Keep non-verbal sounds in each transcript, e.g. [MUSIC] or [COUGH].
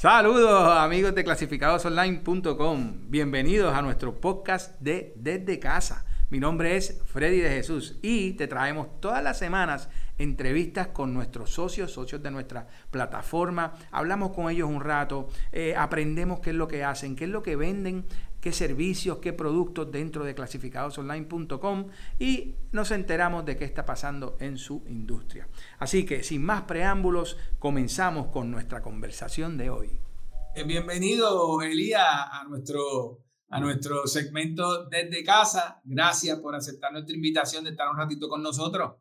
Saludos amigos de clasificadosonline.com. Bienvenidos a nuestro podcast de Desde Casa. Mi nombre es Freddy de Jesús y te traemos todas las semanas entrevistas con nuestros socios, socios de nuestra plataforma. Hablamos con ellos un rato, eh, aprendemos qué es lo que hacen, qué es lo que venden, qué servicios, qué productos dentro de clasificadosonline.com y nos enteramos de qué está pasando en su industria. Así que sin más preámbulos, comenzamos con nuestra conversación de hoy. Eh, bienvenido, Elías, a nuestro, a nuestro segmento desde casa. Gracias por aceptar nuestra invitación de estar un ratito con nosotros.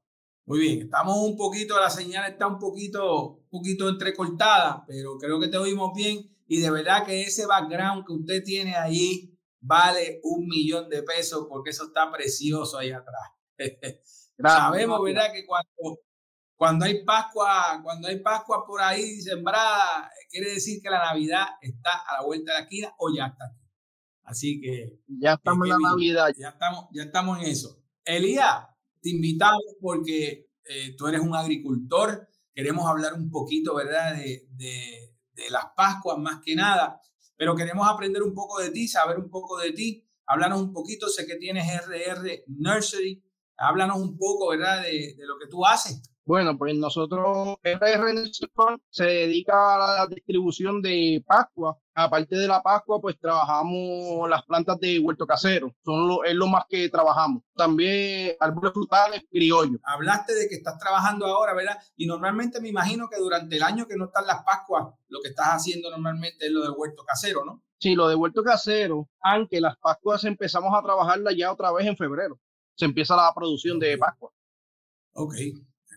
Muy bien, estamos un poquito, la señal está un poquito, un poquito entrecortada, pero creo que te oímos bien y de verdad que ese background que usted tiene allí vale un millón de pesos porque eso está precioso ahí atrás. [LAUGHS] Sabemos, ¿verdad? Que cuando, cuando hay Pascua, cuando hay Pascua por ahí sembrada, quiere decir que la Navidad está a la vuelta de la esquina o ya está aquí. Así que ya estamos en la Navidad. Ya estamos, ya estamos en eso. Elías, te invitamos porque eh, tú eres un agricultor. Queremos hablar un poquito, ¿verdad? De, de, de las Pascuas más que nada, pero queremos aprender un poco de ti, saber un poco de ti. Háblanos un poquito, sé que tienes RR Nursery, háblanos un poco, ¿verdad?, de, lo que tú haces. Bueno, pues nosotros, RR se dedica a la distribución de Pascua. Aparte de la Pascua, pues trabajamos las plantas de huerto casero. Son lo, es lo más que trabajamos. También árboles frutales, criollos. Hablaste de que estás trabajando ahora, ¿verdad? Y normalmente me imagino que durante el año que no están las Pascuas, lo que estás haciendo normalmente es lo de huerto casero, ¿no? Sí, lo de huerto casero, aunque las Pascuas empezamos a trabajarla ya otra vez en febrero. Se empieza la producción de Pascua. Ok,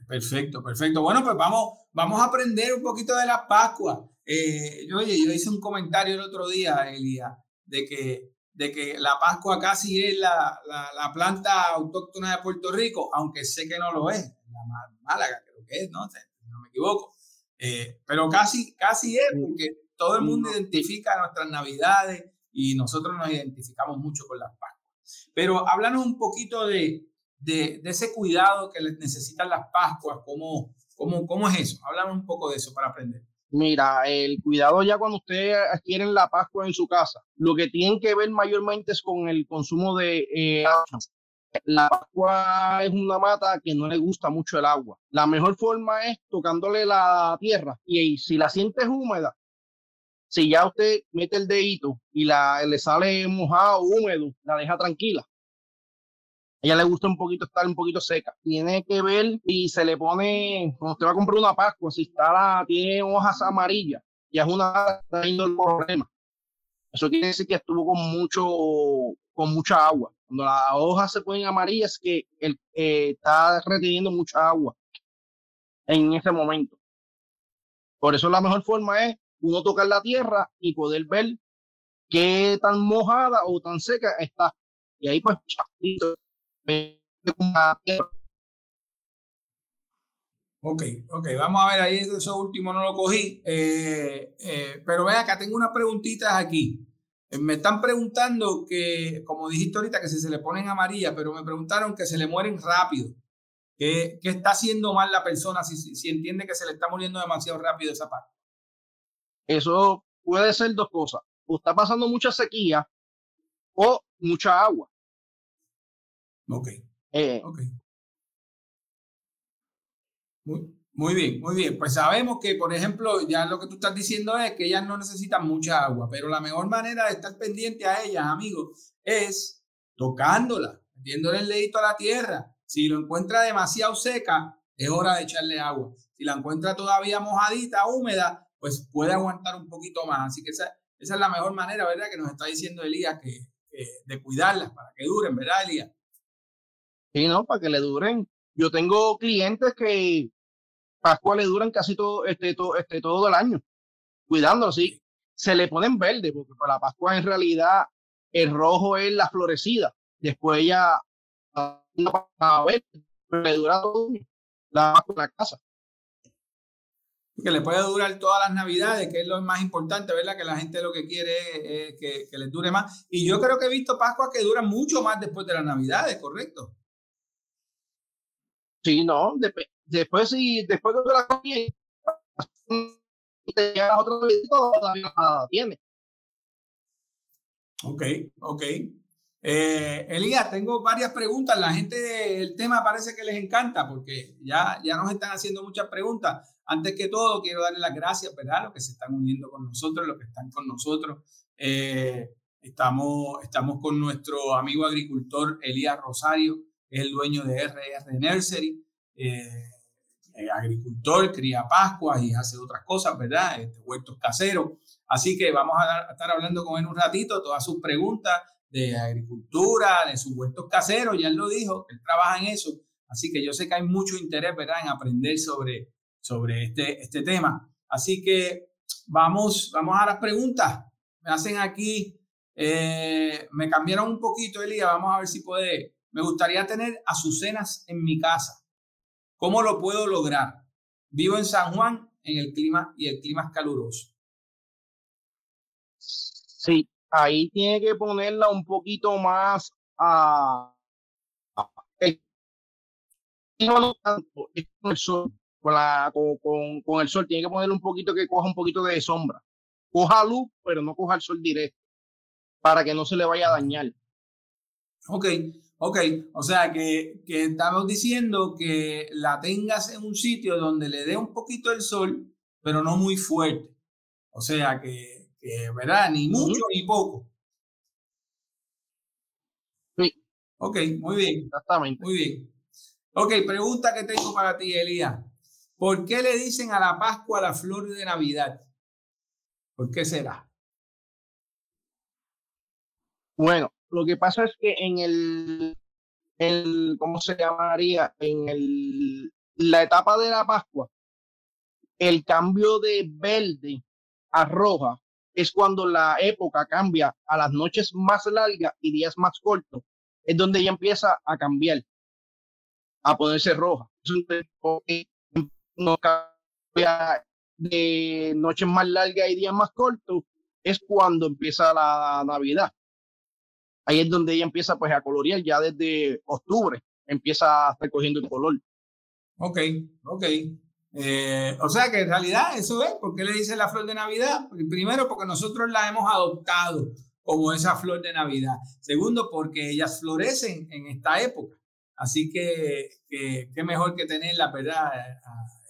Perfecto, perfecto. Bueno, pues vamos, vamos a aprender un poquito de la Pascua. Eh, yo, oye, yo hice un comentario el otro día, Elia, de que, de que la Pascua casi es la, la, planta autóctona de Puerto Rico, aunque sé que no lo es. La Málaga creo que es, ¿no? no me equivoco. Eh, pero casi, casi es, porque todo el mundo identifica nuestras navidades y nosotros nos identificamos mucho con las Pascuas. Pero háblanos un poquito de, de, ese cuidado que necesitan las Pascuas? ¿Cómo, cómo, cómo es eso? Háblame un poco de eso para aprender. Mira, el cuidado ya cuando ustedes adquieren la Pascua en su casa, lo que tienen que ver mayormente es con el consumo de eh, agua. La Pascua es una mata que no le gusta mucho el agua. La mejor forma es tocándole la tierra y, si la sientes húmeda, si ya usted mete el dedito y la, le sale mojado, húmedo, la deja tranquila ella le gusta un poquito estar un poquito seca. Tiene que ver si se le pone, cuando usted va a comprar una Pascua, si está la, tiene hojas amarillas, ya es una el problema. Eso quiere decir que estuvo con mucho, con mucha agua. Cuando las hojas se ponen amarillas, que el, eh, está reteniendo mucha agua en ese momento. Por eso la mejor forma es uno tocar la tierra y poder ver qué tan mojada o tan seca está. Y ahí pues, Ok, ok, vamos a ver ahí, eso último no lo cogí, eh, eh, pero vea acá, tengo unas preguntitas aquí. Eh, me están preguntando que, como dijiste ahorita, que si se le ponen amarilla, pero me preguntaron que se le mueren rápido. ¿Qué, qué está haciendo mal la persona si, si, entiende que se le está muriendo demasiado rápido esa parte? Eso puede ser dos cosas. O está pasando mucha sequía o mucha agua. Ok. Eh, muy, bien, muy bien. Pues sabemos que, por ejemplo, ya lo que tú estás diciendo es que ellas no necesitan mucha agua, pero la mejor manera de estar pendiente a ellas, amigos, es tocándola, metiéndole el dedito a la tierra. Si lo encuentra demasiado seca, es hora de echarle agua. Si la encuentra todavía mojadita, húmeda, pues puede aguantar un poquito más. Así que esa, esa es la mejor manera, ¿verdad? Que nos está diciendo Elías que, que de cuidarlas para que duren, ¿verdad, Elías? Sí, ¿no? Para que le duren. Yo tengo clientes que Pascua le duran casi todo, este, todo, este, todo el año, cuidándolo, así. Se le ponen verde, porque para la Pascua en realidad el rojo es la florecida. Después ya a ver, le dura todo la Pascua la casa. Que le puede durar todas las navidades, que es lo más importante, ¿verdad? Que la gente lo que quiere es, que, que les dure más. Y yo creo que he visto Pascua que duran mucho más después de las navidades, ¿correcto? Sí, no, después, sí, después de la comida, te otro todavía nada tiene. Ok, ok. Eh, Elías, tengo varias preguntas. La gente, el tema parece que les encanta porque ya, ya nos están haciendo muchas preguntas. Antes que todo, quiero darle las gracias, ¿verdad? Los que se están uniendo con nosotros, los que están con nosotros. Eh, estamos, estamos con nuestro amigo agricultor Elías Rosario, es el dueño de RR Nursery. Eh, eh, agricultor, cría pascuas y hace otras cosas, ¿verdad? Este, huertos caseros. Así que vamos a, estar hablando con él un ratito, todas sus preguntas de agricultura, de sus huertos caseros, ya él lo dijo, él trabaja en eso. Así que yo sé que hay mucho interés, ¿verdad?, en aprender sobre, sobre este, este tema. Así que vamos, vamos a las preguntas. Me hacen aquí, eh, me cambiaron un poquito, Elías, vamos a ver si puede. Me gustaría tener azucenas en mi casa. ¿Cómo lo puedo lograr? Vivo en San Juan en el clima y el clima es caluroso. Sí, ahí tiene que ponerla un poquito más a, no tanto con el sol, con, la, con, con, el sol, tiene que ponerle un poquito que coja un poquito de sombra. Coja luz, pero no coja el sol directo, para que no se le vaya a dañar. Ok, Ok, o sea que, que, estamos diciendo que la tengas en un sitio donde le dé un poquito el sol, pero no muy fuerte. O sea que, que ¿verdad? Ni mucho ni poco. Sí. Ok, muy bien. Exactamente. Muy bien. Ok, pregunta que tengo para ti, Elías. ¿Por qué le dicen a la Pascua la flor de Navidad? ¿Por qué será? Bueno, lo que pasa es que en el, ¿cómo se llamaría? En el, la etapa de la Pascua, el cambio de verde a roja es cuando la época cambia a las noches más largas y días más cortos. Es donde ella empieza a cambiar, a ponerse roja. No cambia de noches más largas y días más cortos, es cuando empieza la Navidad ahí es donde ella empieza pues a colorear ya desde octubre, empieza a estar cogiendo el color. Ok, ok. Eh, o sea que en realidad eso es, ¿por qué le dice la flor de Navidad? Primero, porque nosotros la hemos adoptado como esa flor de Navidad. Segundo, porque ellas florecen en esta época. Así que qué mejor que tenerla, ¿verdad?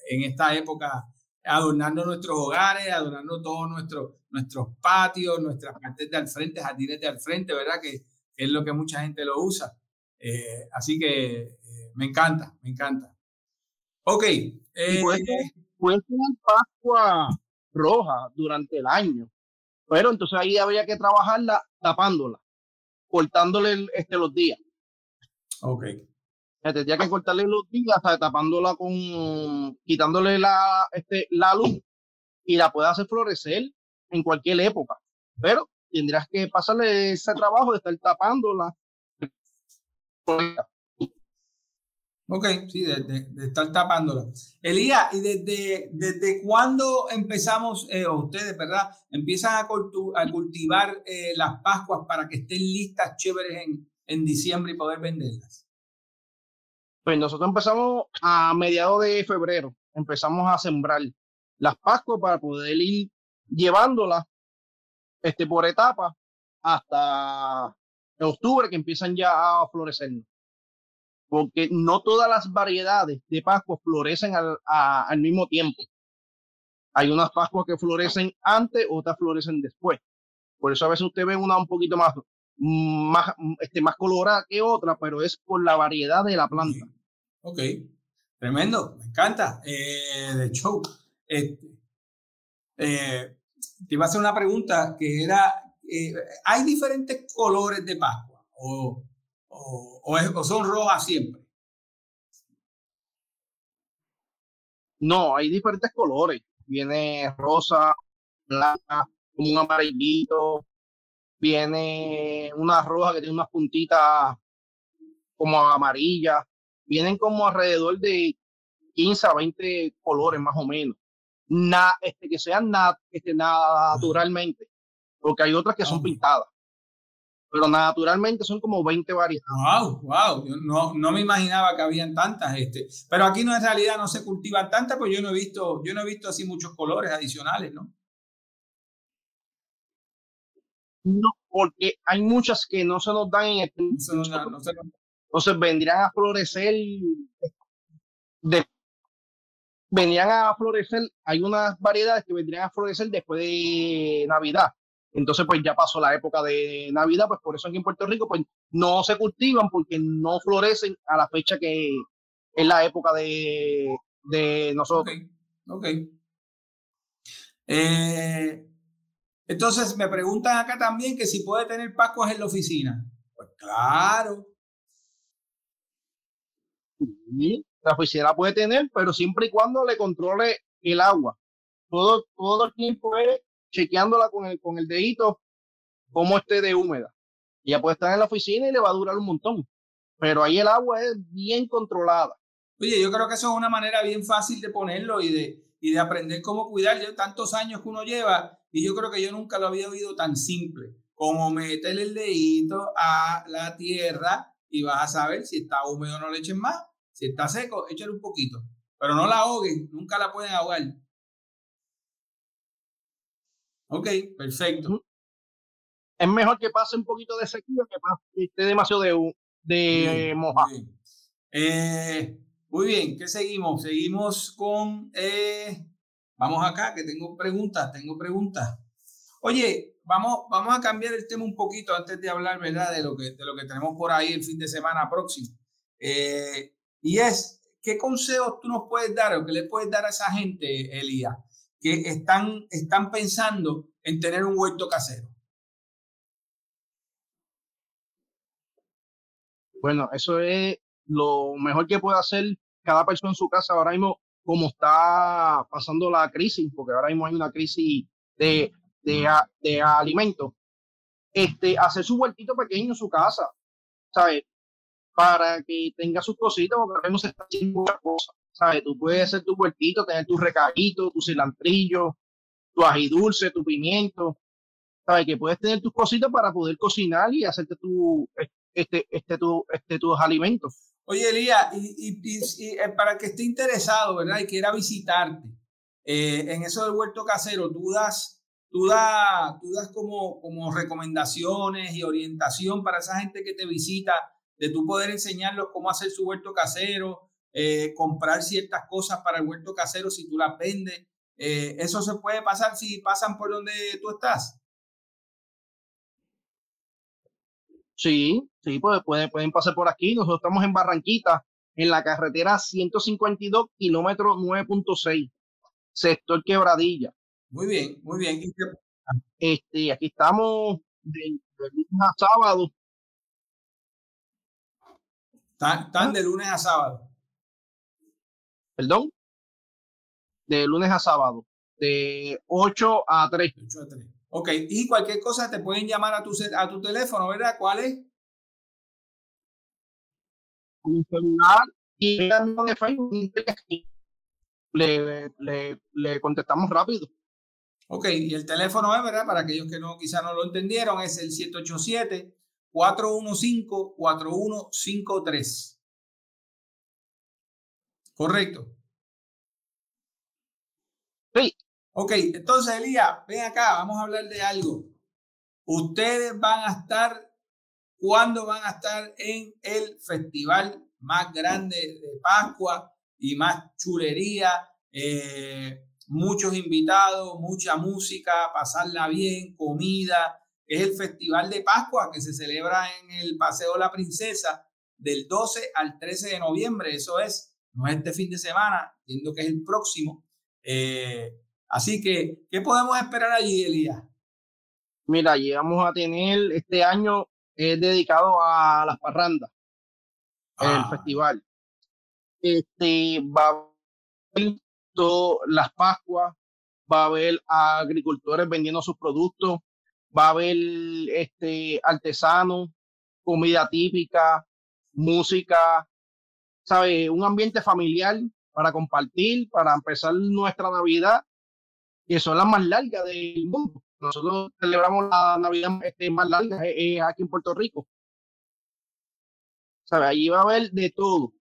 En esta época, adornando nuestros hogares, adornando todos nuestros nuestros patios, nuestras partes de al frente, jardines de al frente, ¿verdad? Que, es lo que mucha gente lo usa. Eh, así que eh, me encanta, me encanta. Ok. Eh, puede, puede tener Pascua roja durante el año, pero entonces ahí habría que trabajarla tapándola, cortándole este, los días. Ok. Tendría que cortarle los días, tapándola con, quitándole la, este, la luz y la puede hacer florecer en cualquier época, pero tendrás que pasarle ese trabajo de estar tapándola. Ok, sí, de, estar tapándola. Elías, ¿y desde, desde cuándo empezamos, eh, ustedes, verdad, empiezan a, cultivar eh, las Pascuas para que estén listas chéveres en, en diciembre y poder venderlas? Pues nosotros empezamos a mediados de febrero, empezamos a sembrar las Pascuas para poder ir llevándola este, por etapas hasta octubre que empiezan ya a florecer. Porque no todas las variedades de Pascua florecen al, al mismo tiempo. Hay unas Pascuas que florecen antes, otras florecen después. Por eso a veces usted ve una un poquito más, más, este, más colorada que otra, pero es por la variedad de la planta. Ok, tremendo, me encanta. Eh, de hecho, este, eh, te iba a hacer una pregunta que era, eh, ¿hay diferentes colores de Pascua o, o, son rojas siempre? No, hay diferentes colores. Viene rosa, blanca, como un amarillito. Viene una roja que tiene unas puntitas como amarillas. Vienen como alrededor de 15 a 20 colores más o menos na, este, que sean este, naturalmente, porque hay otras que son pintadas. pero naturalmente son como 20 variedades. Wow, wow, yo no, no me imaginaba que habían tantas, este, pero aquí no en realidad no se cultivan tantas, pues yo no he visto, yo no he visto así muchos colores adicionales, ¿no? No, porque hay muchas que no se nos dan en el no se nos da, no se Entonces vendrían a florecer de, vendrían a florecer, hay unas variedades que vendrían a florecer después de Navidad. Entonces, pues ya pasó la época de Navidad, pues por eso aquí en Puerto Rico, pues no se cultivan porque no florecen a la fecha que es la época de, de nosotros. Ok, ok. Eh, entonces me preguntan acá también que si puede tener Pascuas en la oficina. Pues claro. Sí, la oficina puede tener, pero siempre y cuando le controle el agua. Todo, todo el tiempo es chequeándola con el, con el dedito como esté de húmeda. Ya puede estar en la oficina y le va a durar un montón. Pero ahí el agua es bien controlada. Oye, yo creo que eso es una manera bien fácil de ponerlo y de, y de aprender cómo cuidar. Yo, tantos años que uno lleva y yo creo que yo nunca lo había oído tan simple como meterle el dedito a la tierra y vas a saber si está húmedo o no le echen más. Si está seco, échale un poquito. Pero no la ahoguen, nunca la pueden ahogar. Ok, perfecto. Es mejor que pase un poquito de sequía que esté demasiado de, de moja. Eh, muy bien, ¿qué seguimos? Seguimos con... Eh, vamos acá, que tengo preguntas, tengo preguntas. Oye, vamos, vamos a cambiar el tema un poquito antes de hablar, ¿verdad? De lo que, de lo que tenemos por ahí el fin de semana próximo. Eh, y es, ¿qué consejos tú nos puedes dar o qué le puedes dar a esa gente, Elías? que están, están pensando en tener un huerto casero? Bueno, eso es lo mejor que puede hacer cada persona en su casa ahora mismo, como está pasando la crisis, porque ahora mismo hay una crisis de, de, de alimentos. Este, hacer su huertito pequeño en su casa, ¿sabes? Para que tenga sus cositas, porque ahora mismo se está haciendo muchas cosas. ¿sabes? Tú puedes hacer tu huertito, tener tu recadito, tu cilantrillo, tu ají dulce, tu pimiento, ¿sabes? Que puedes tener tus cositas para poder cocinar y hacerte tu, este, este, tu, este, tus alimentos. Oye, Elías, y, eh, para que esté interesado, ¿verdad? Y quiera visitarte eh, en eso del huerto casero, tú das, tú das, tú das como, como recomendaciones y orientación para esa gente que te visita, de tú poder enseñarlos cómo hacer su huerto casero, eh, comprar ciertas cosas para el huerto casero si tú las vendes. ¿Eso se puede pasar si pasan por donde tú estás? Sí, sí, pues, pueden, pueden pasar por aquí. Nosotros estamos en Barranquita, en la carretera 152, kilómetro 9.6, sector Quebradilla. Muy bien, muy bien. Este, aquí estamos de, lunes a sábado. están de lunes a sábado perdón, de lunes a sábado, de 8 a 3. 8 a 3. Ok, y cualquier cosa te pueden llamar a tu, a tu teléfono, ¿verdad? ¿Cuál es? Un celular y de Facebook le, le, le contestamos rápido. Ok, y el teléfono es, ¿verdad? Para aquellos que no quizás no lo entendieron, es el 787-415-4153. Correcto. Sí. Ok, entonces Elías, ven acá, vamos a hablar de algo. Ustedes van a estar, ¿cuándo van a estar en el festival más grande de Pascua y más chulería? Eh, muchos invitados, mucha música, pasarla bien, comida. Es el Festival de Pascua que se celebra en el Paseo La Princesa del 12 al 13 de noviembre. Eso es no es este fin de semana, entiendo que es el próximo. Eh, así que, ¿qué podemos esperar allí, Elías? Mira, llegamos a tener este año es dedicado a las parrandas, el ah. festival. Este va a haber las Pascuas, va a haber agricultores vendiendo sus productos, va a haber este artesanos, comida típica, música, ¿sabe? Un ambiente familiar para compartir, para empezar nuestra Navidad, que son las más largas del mundo. nosotros celebramos la Navidad este, más larga aquí en Puerto Rico. ¿Sabe? Allí va a haber de todo.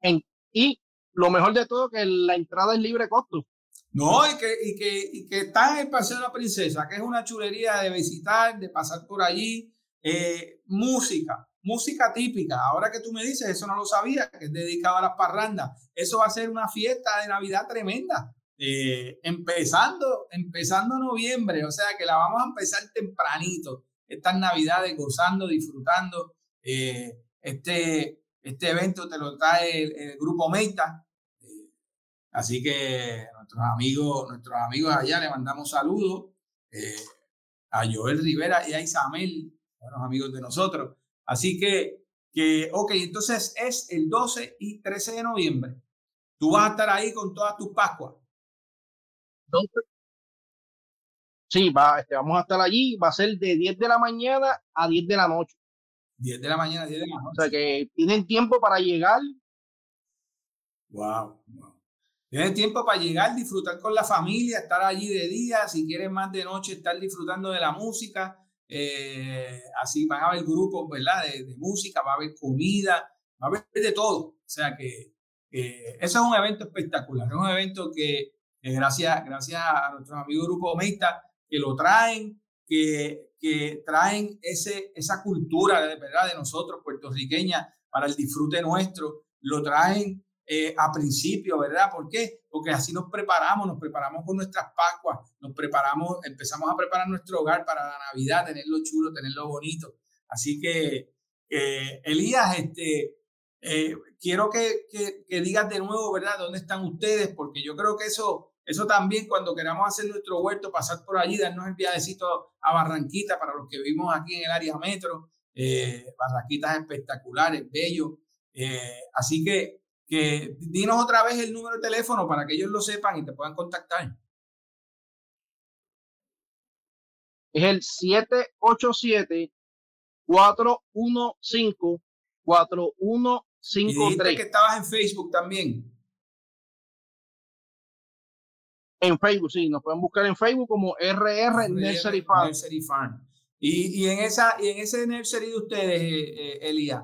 En, y lo mejor de todo que la entrada es libre costo. No, y que, y que, y que está en el Paseo de la Princesa, que es una chulería de visitar, de pasar por allí. Eh, música, música típica. Ahora que tú me dices, eso no lo sabía, que es dedicado a las parrandas. Eso va a ser una fiesta de Navidad tremenda. Eh, empezando, empezando noviembre, o sea que la vamos a empezar tempranito. Estas Navidades, gozando, disfrutando. Eh, este, este evento te lo trae el, grupo Meita. así que nuestros amigos, nuestros amigos allá le mandamos saludos. a Joel Rivera y a Isabel buenos amigos de nosotros. Así que, que, ok, entonces es el 12 y 13 de noviembre. Tú vas a estar ahí con todas tus Pascuas. Sí, va, este, vamos a estar allí. Va a ser de 10 de la mañana a 10 de la noche. 10 de la mañana a 10 de la noche. O sea que tienen tiempo para llegar. Wow, wow. Tienen tiempo para llegar, disfrutar con la familia, estar allí de día. Si quieres más de noche, estar disfrutando de la música eh, así van a haber grupos, ¿verdad? De, música, va a haber comida, va a haber de todo. O sea que eh, eso es un evento espectacular, es un evento que gracias, gracias a nuestros amigos Grupo Meita que lo traen, que, que traen ese, esa cultura de verdad de nosotros puertorriqueña para el disfrute nuestro, lo traen eh, a principio, ¿verdad? ¿Por qué? Porque así nos preparamos, nos preparamos con nuestras Pascuas, nos preparamos, empezamos a preparar nuestro hogar para la Navidad, tenerlo chulo, tenerlo bonito. Así que, Elías, este, eh, quiero que, que, digas de nuevo, ¿verdad? ¿Dónde están ustedes? Porque yo creo que eso, eso también cuando queramos hacer nuestro huerto, pasar por allí, darnos el viajecito a Barranquita para los que vivimos aquí en el área metro, eh, Barranquitas espectaculares, bellos. así que que dinos otra vez el número de teléfono para que ellos lo sepan y te puedan contactar. Es el 787-415-4153. que estabas en Facebook también. En Facebook, sí, nos pueden buscar en Facebook como RR, Nursery Farm. Y, y, en esa, y en ese nursery de ustedes, eh, eh Elías,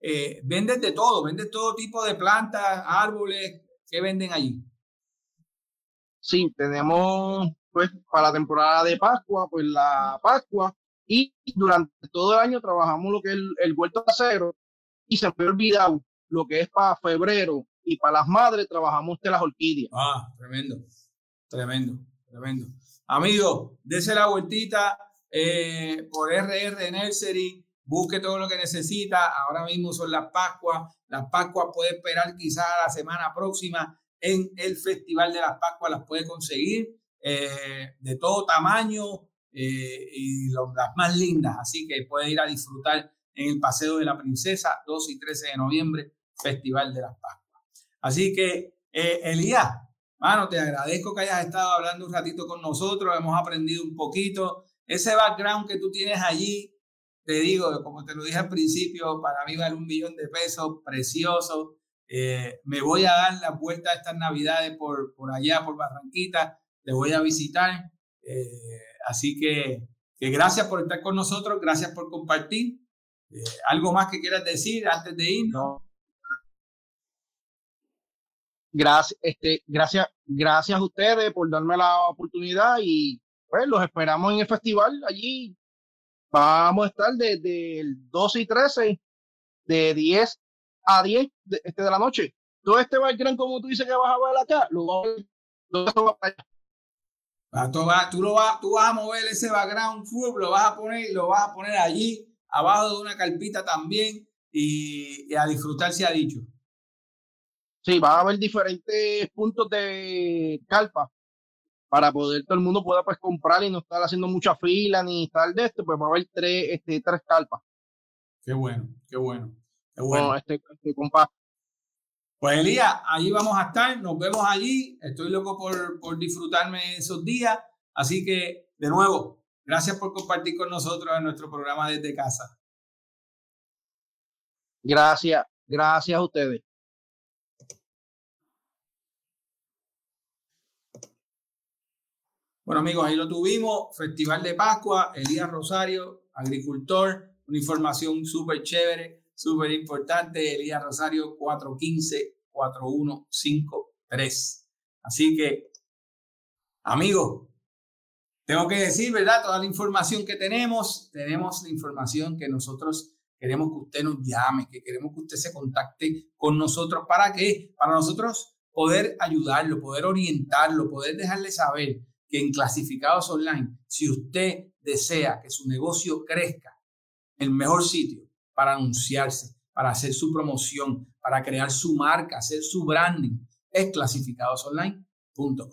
eh, venden de todo, venden todo tipo de plantas, árboles, ¿qué venden allí? Sí, tenemos pues para la temporada de Pascua, pues la Pascua y durante todo el año trabajamos lo que es el, huerto casero y se me ha olvidado lo que es para febrero y para las madres trabajamos de las orquídeas. Ah, tremendo, tremendo, tremendo. Amigos, dése la vueltita eh, por RR Nursery busque todo lo que necesita. Ahora mismo son las Pascuas. Las Pascuas puede esperar quizás la semana próxima en el Festival de las Pascuas, las puede conseguir eh, de todo tamaño eh, y las más lindas. Así que puede ir a disfrutar en el Paseo de la Princesa, 2 y 13 de noviembre, Festival de las Pascuas. Así que, Elías, mano, te agradezco que hayas estado hablando un ratito con nosotros, hemos aprendido un poquito. Ese background que tú tienes allí, te digo, como te lo dije al principio, para mí vale un millón de pesos, precioso. Eh, me voy a dar la vuelta a estas navidades por, por allá, por Barranquita, te voy a visitar. Eh, así que, que, gracias por estar con nosotros, gracias por compartir. Eh, ¿Algo más que quieras decir antes de irnos? Gracias, este, gracias, gracias a ustedes por darme la oportunidad y pues los esperamos en el festival allí Vamos a estar desde el 12 y 13, de 10 a 10 de, este de la noche. Todo este background, como tú dices que vas a ver acá, lo vas a ver. Ah, tú, vas, lo vas, tú vas a mover ese background full, lo vas a poner, lo vas a poner allí, abajo de una carpita también, y, y a disfrutar se ha dicho. Sí, va a haber diferentes puntos de carpa para poder todo el mundo pueda pues comprar y no estar haciendo mucha fila ni tal de esto, pues va a haber tres, este, tres carpas. Qué bueno, qué bueno, qué bueno. este, este Pues Elías, allí vamos a estar, nos vemos allí, estoy loco por, por disfrutarme esos días, así que de nuevo, gracias por compartir con nosotros en nuestro programa desde casa. Gracias, gracias a ustedes. Bueno, amigos, ahí lo tuvimos. Festival de Pascua, Elías Rosario, agricultor, una información súper chévere, súper importante. Elías Rosario 415-4153. Así que, amigos, tengo que decir, ¿verdad? Toda la información que tenemos, tenemos la información que nosotros queremos que usted nos llame, que queremos que usted se contacte con nosotros. ¿Para qué? Para nosotros poder ayudarlo, poder orientarlo, poder dejarle saber que en clasificados online, si usted desea que su negocio crezca, el mejor sitio para anunciarse, para hacer su promoción, para crear su marca, hacer su branding, es clasificadosonline.com.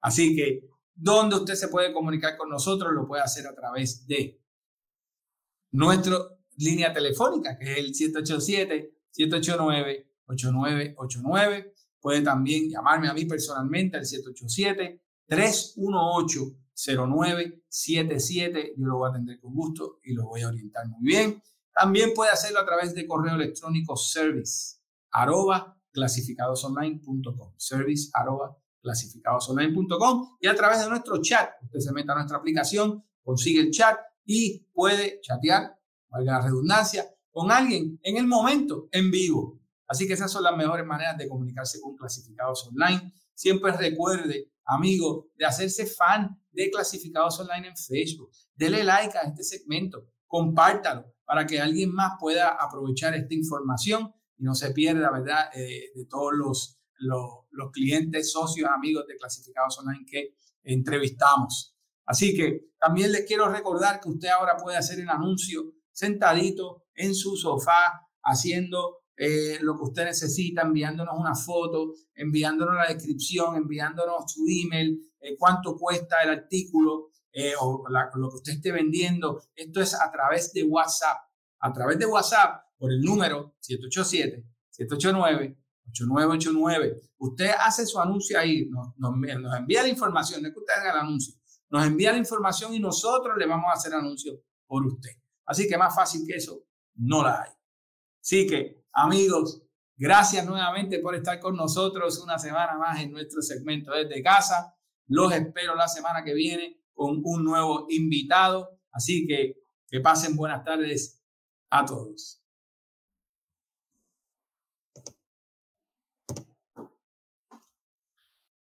Así que, donde usted se puede comunicar con nosotros, lo puede hacer a través de nuestra línea telefónica, que es el 787-789-8989. Puede también llamarme a mí personalmente al 787 318-0977. Yo lo voy a atender con gusto y lo voy a orientar muy bien. También puede hacerlo a través de correo electrónico service arroba clasificadosonline.com. Service arroba clasificadosonline.com y a través de nuestro chat. Usted se mete a nuestra aplicación, consigue el chat y puede chatear, valga la redundancia, con alguien en el momento, en vivo. Así que esas son las mejores maneras de comunicarse con clasificados online. Siempre recuerde amigo, de hacerse fan de clasificados online en Facebook. Dele like a este segmento, compártalo para que alguien más pueda aprovechar esta información y no se pierda, ¿verdad?, eh, de todos los, los, clientes, socios, amigos de clasificados online que entrevistamos. Así que también les quiero recordar que usted ahora puede hacer el anuncio sentadito en su sofá, haciendo eh, lo que usted necesita, enviándonos una foto, enviándonos la descripción, enviándonos su email, eh, cuánto cuesta el artículo eh, o lo que usted esté vendiendo. Esto es a través de WhatsApp. A través de WhatsApp, por el número 787-789-8989. Usted hace su anuncio ahí, nos, nos, envía la información, no es que usted haga el anuncio, nos envía la información y nosotros le vamos a hacer anuncio por usted. Así que más fácil que eso, no la hay. Así que Amigos, gracias nuevamente por estar con nosotros una semana más en nuestro segmento desde casa. Los espero la semana que viene con un nuevo invitado. Así que que pasen buenas tardes a todos.